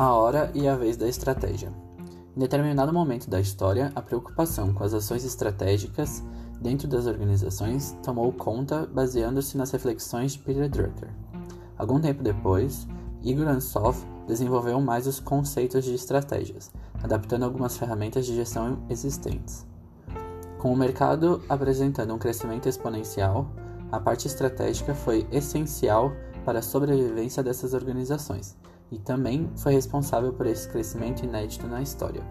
A hora e a vez da estratégia. Em determinado momento da história, a preocupação com as ações estratégicas dentro das organizações tomou conta baseando-se nas reflexões de Peter Drucker. Algum tempo depois, Igor Ansov desenvolveu mais os conceitos de estratégias, adaptando algumas ferramentas de gestão existentes. Com o mercado apresentando um crescimento exponencial, a parte estratégica foi essencial para a sobrevivência dessas organizações e também foi responsável por esse crescimento inédito na história.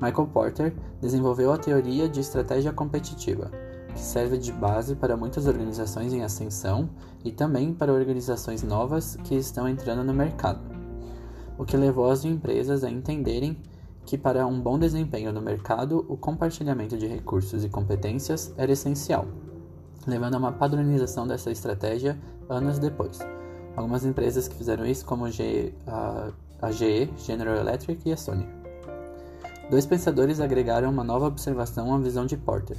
Michael Porter desenvolveu a teoria de estratégia competitiva, que serve de base para muitas organizações em ascensão e também para organizações novas que estão entrando no mercado, o que levou as empresas a entenderem que para um bom desempenho no mercado, o compartilhamento de recursos e competências era essencial, levando a uma padronização dessa estratégia anos depois. Algumas empresas que fizeram isso, como a, GE, General Electric e a Sony. Dois pensadores agregaram uma nova observação à visão de Porter,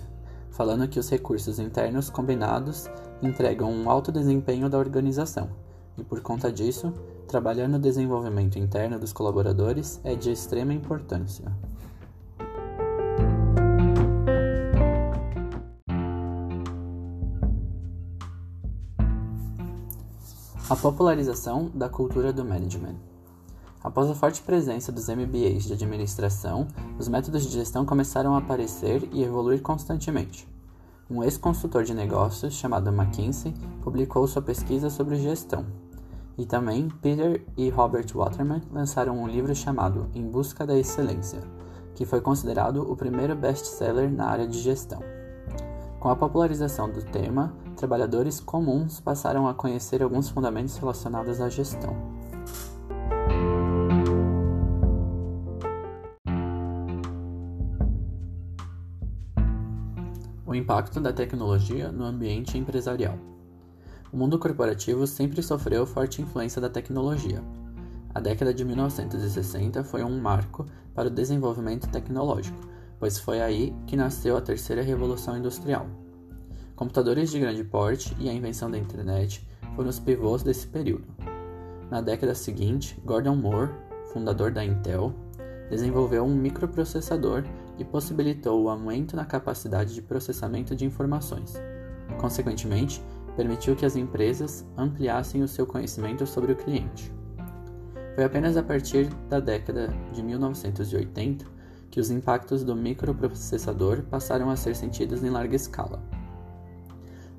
falando que os recursos internos combinados entregam um alto desempenho da organização, e por conta disso, trabalhar no desenvolvimento interno dos colaboradores é de extrema importância. A popularização da cultura do management. Após a forte presença dos MBAs de administração, os métodos de gestão começaram a aparecer e evoluir constantemente. Um ex-consultor de negócios chamado McKinsey publicou sua pesquisa sobre gestão. E também Peter e Robert Waterman lançaram um livro chamado Em Busca da Excelência, que foi considerado o primeiro best-seller na área de gestão. Com a popularização do tema, trabalhadores comuns passaram a conhecer alguns fundamentos relacionados à gestão. O impacto da tecnologia no ambiente empresarial. O mundo corporativo sempre sofreu forte influência da tecnologia. A década de 1960 foi um marco para o desenvolvimento tecnológico pois foi aí que nasceu a terceira revolução industrial. Computadores de grande porte e a invenção da internet foram os pivôs desse período. Na década seguinte, Gordon Moore, fundador da Intel, desenvolveu um microprocessador e possibilitou o aumento na capacidade de processamento de informações. Consequentemente, permitiu que as empresas ampliassem o seu conhecimento sobre o cliente. Foi apenas a partir da década de 1980 que os impactos do microprocessador passaram a ser sentidos em larga escala.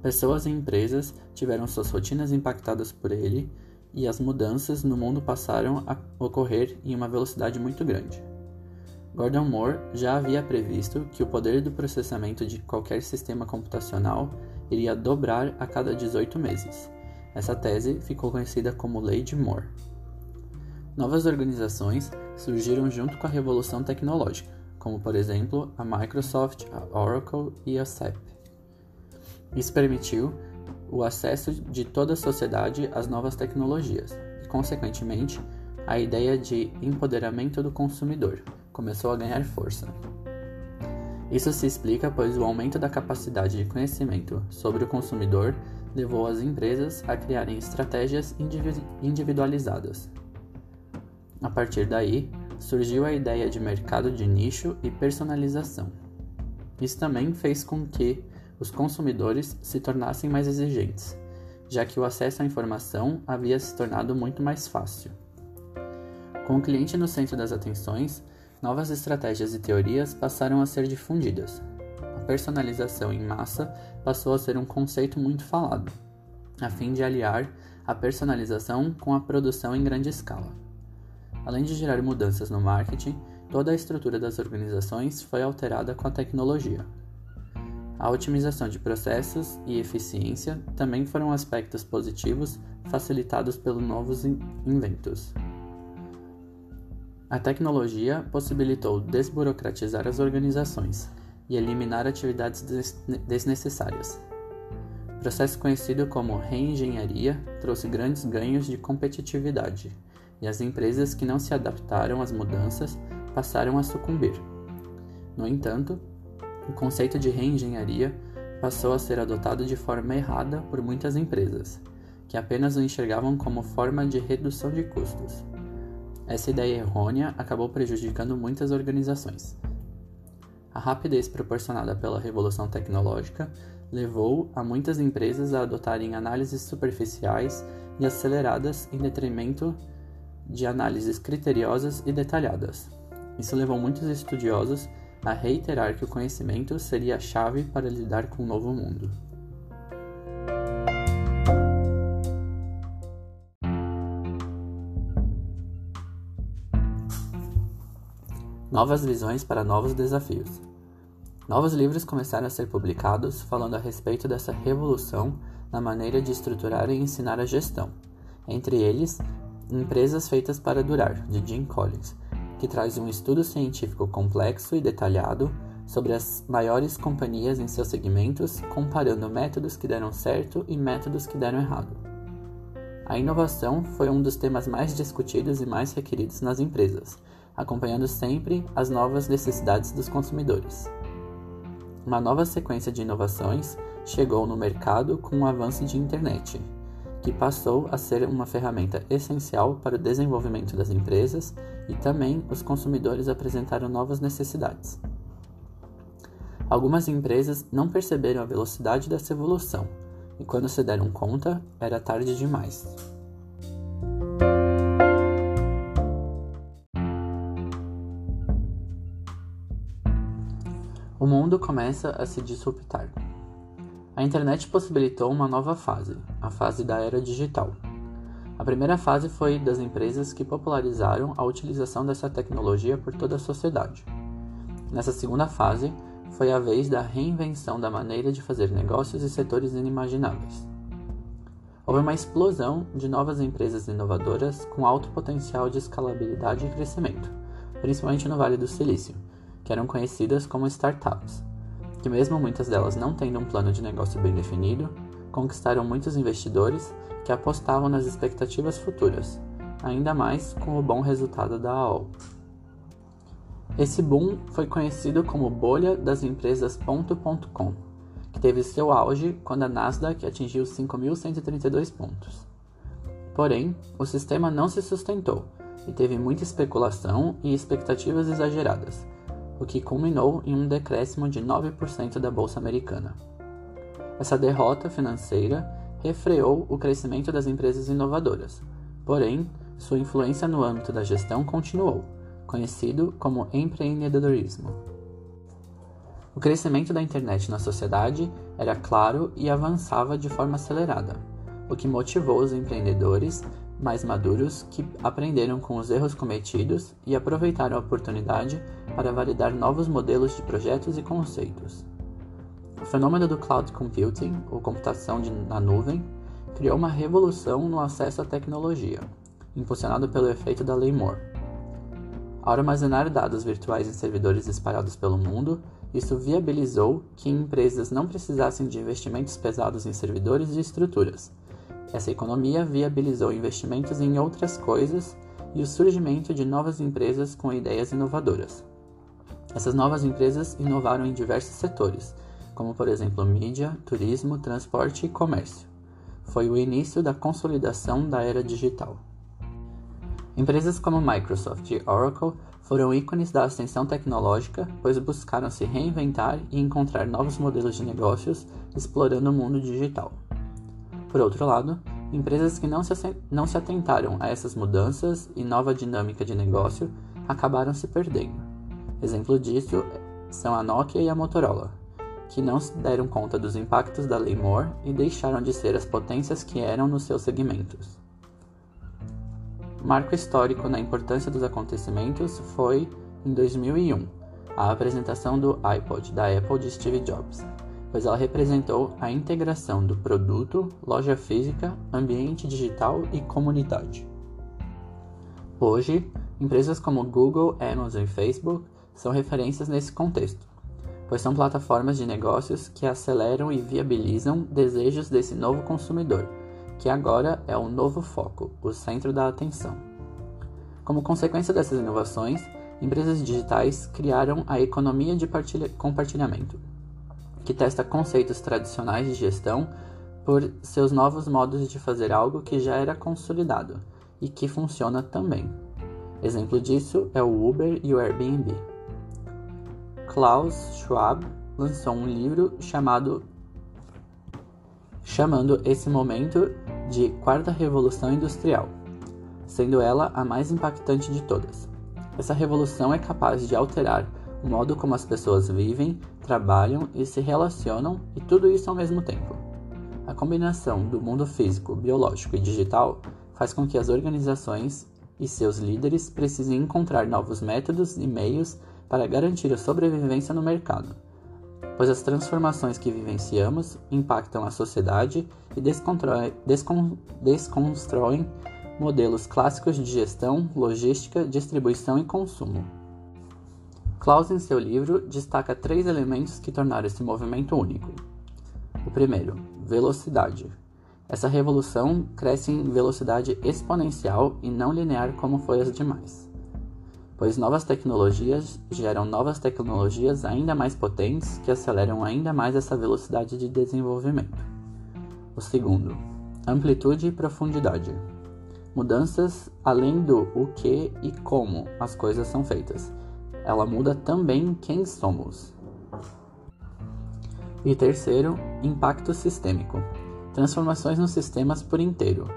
Pessoas e empresas tiveram suas rotinas impactadas por ele e as mudanças no mundo passaram a ocorrer em uma velocidade muito grande. Gordon Moore já havia previsto que o poder do processamento de qualquer sistema computacional iria dobrar a cada 18 meses. Essa tese ficou conhecida como Lei de Moore. Novas organizações surgiram junto com a revolução tecnológica, como por exemplo a Microsoft, a Oracle e a SAP. Isso permitiu o acesso de toda a sociedade às novas tecnologias e, consequentemente, a ideia de empoderamento do consumidor começou a ganhar força. Isso se explica pois o aumento da capacidade de conhecimento sobre o consumidor levou as empresas a criarem estratégias individualizadas, a partir daí, surgiu a ideia de mercado de nicho e personalização. Isso também fez com que os consumidores se tornassem mais exigentes, já que o acesso à informação havia se tornado muito mais fácil. Com o cliente no centro das atenções, novas estratégias e teorias passaram a ser difundidas. A personalização em massa passou a ser um conceito muito falado, a fim de aliar a personalização com a produção em grande escala. Além de gerar mudanças no marketing, toda a estrutura das organizações foi alterada com a tecnologia. A otimização de processos e eficiência também foram aspectos positivos facilitados pelos novos inventos. A tecnologia possibilitou desburocratizar as organizações e eliminar atividades desnecessárias. O processo conhecido como reengenharia trouxe grandes ganhos de competitividade e as empresas que não se adaptaram às mudanças passaram a sucumbir. No entanto, o conceito de reengenharia passou a ser adotado de forma errada por muitas empresas, que apenas o enxergavam como forma de redução de custos. essa ideia errônea acabou prejudicando muitas organizações. A rapidez proporcionada pela revolução tecnológica levou a muitas empresas a adotarem análises superficiais e aceleradas em detrimento de análises criteriosas e detalhadas. Isso levou muitos estudiosos a reiterar que o conhecimento seria a chave para lidar com o novo mundo. Novas visões para novos desafios. Novos livros começaram a ser publicados falando a respeito dessa revolução na maneira de estruturar e ensinar a gestão. Entre eles, Empresas Feitas para Durar, de Jim Collins, que traz um estudo científico complexo e detalhado sobre as maiores companhias em seus segmentos, comparando métodos que deram certo e métodos que deram errado. A inovação foi um dos temas mais discutidos e mais requeridos nas empresas, acompanhando sempre as novas necessidades dos consumidores. Uma nova sequência de inovações chegou no mercado com o avanço de internet, que passou a ser uma ferramenta essencial para o desenvolvimento das empresas e também os consumidores apresentaram novas necessidades. Algumas empresas não perceberam a velocidade dessa evolução e, quando se deram conta, era tarde demais. o mundo começa a se disruptar. A internet possibilitou uma nova fase, a fase da era digital. A primeira fase foi das empresas que popularizaram a utilização dessa tecnologia por toda a sociedade. Nessa segunda fase, foi a vez da reinvenção da maneira de fazer negócios e setores inimagináveis. Houve uma explosão de novas empresas inovadoras com alto potencial de escalabilidade e crescimento, principalmente no Vale do Silício, que eram conhecidas como startups, que, mesmo muitas delas não tendo um plano de negócio bem definido, conquistaram muitos investidores que apostavam nas expectativas futuras, ainda mais com o bom resultado da AOL. Esse boom foi conhecido como bolha das empresas ponto.com, que teve seu auge quando a Nasdaq atingiu 5.132 pontos. Porém, o sistema não se sustentou e teve muita especulação e expectativas exageradas, o que culminou em um decréscimo de 9% da bolsa americana. Essa derrota financeira refreou o crescimento das empresas inovadoras, porém, sua influência no âmbito da gestão continuou, conhecido como empreendedorismo. O crescimento da internet na sociedade era claro e avançava de forma acelerada, o que motivou os empreendedores mais maduros que aprenderam com os erros cometidos e aproveitaram a oportunidade para validar novos modelos de projetos e conceitos. O fenômeno do cloud computing, ou computação de, na nuvem, criou uma revolução no acesso à tecnologia, impulsionado pelo efeito da Lei Moore. Ao armazenar dados virtuais em servidores espalhados pelo mundo, isso viabilizou que empresas não precisassem de investimentos pesados em servidores e estruturas, essa economia viabilizou investimentos em outras coisas e o surgimento de novas empresas com ideias inovadoras. Essas novas empresas inovaram em diversos setores, como por exemplo mídia, turismo, transporte e comércio. Foi o início da consolidação da era digital. Empresas como Microsoft e Oracle foram ícones da ascensão tecnológica, pois buscaram se reinventar e encontrar novos modelos de negócios explorando o mundo digital. Por outro lado, empresas que não se, não se atentaram a essas mudanças e nova dinâmica de negócio acabaram se perdendo. Exemplo disso são a Nokia e a Motorola, que não se deram conta dos impactos da Lei Moore e deixaram de ser as potências que eram nos seus segmentos. Marco histórico na importância dos acontecimentos foi, em 2001, a apresentação do iPod da Apple de Steve Jobs, pois ela representou a integração do produto, loja física, ambiente digital e comunidade. Hoje, empresas como Google, Amazon e Facebook são referências nesse contexto, pois são plataformas de negócios que aceleram e viabilizam desejos desse novo consumidor, que agora é o novo foco, o centro da atenção. Como consequência dessas inovações, empresas digitais criaram a economia de compartilhamento, que testa conceitos tradicionais de gestão por seus novos modos de fazer algo que já era consolidado e que funciona também. Exemplo disso é o Uber e o Airbnb. Klaus Schwab lançou um livro chamado chamando esse momento de Quarta Revolução Industrial, sendo ela a mais impactante de todas. Essa revolução é capaz de alterar o modo como as pessoas vivem, trabalham e se relacionam, e tudo isso ao mesmo tempo. A combinação do mundo físico, biológico e digital faz com que as organizações e seus líderes precisem encontrar novos métodos e meios para garantir a sobrevivência no mercado, pois as transformações que vivenciamos impactam a sociedade e descon desconstroem modelos clássicos de gestão, logística, distribuição e consumo. Klaus, em seu livro, destaca três elementos que tornaram esse movimento único. O primeiro, velocidade. Essa revolução cresce em velocidade exponencial e não linear como foi as demais, pois novas tecnologias geram novas tecnologias ainda mais potentes que aceleram ainda mais essa velocidade de desenvolvimento. O segundo, amplitude e profundidade. Mudanças além do o que e como as coisas são feitas ela muda também quem somos. E terceiro, impacto sistêmico. Transformações nos sistemas por inteiro,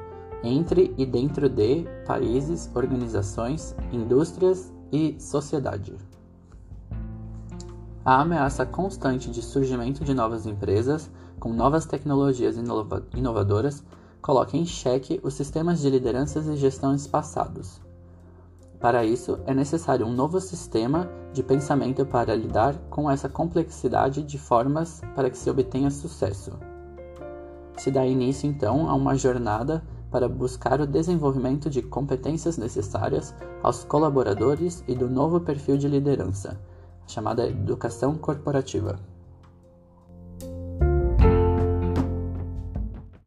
entre e dentro de países, organizações, indústrias e sociedade. A ameaça constante de surgimento de novas empresas com novas tecnologias inova inovadoras coloca em xeque os sistemas de lideranças e gestões passados. Para isso, é necessário um novo sistema de pensamento para lidar com essa complexidade de formas para que se obtenha sucesso. Se dá início, então, a uma jornada para buscar o desenvolvimento de competências necessárias aos colaboradores e do novo perfil de liderança, chamada educação corporativa.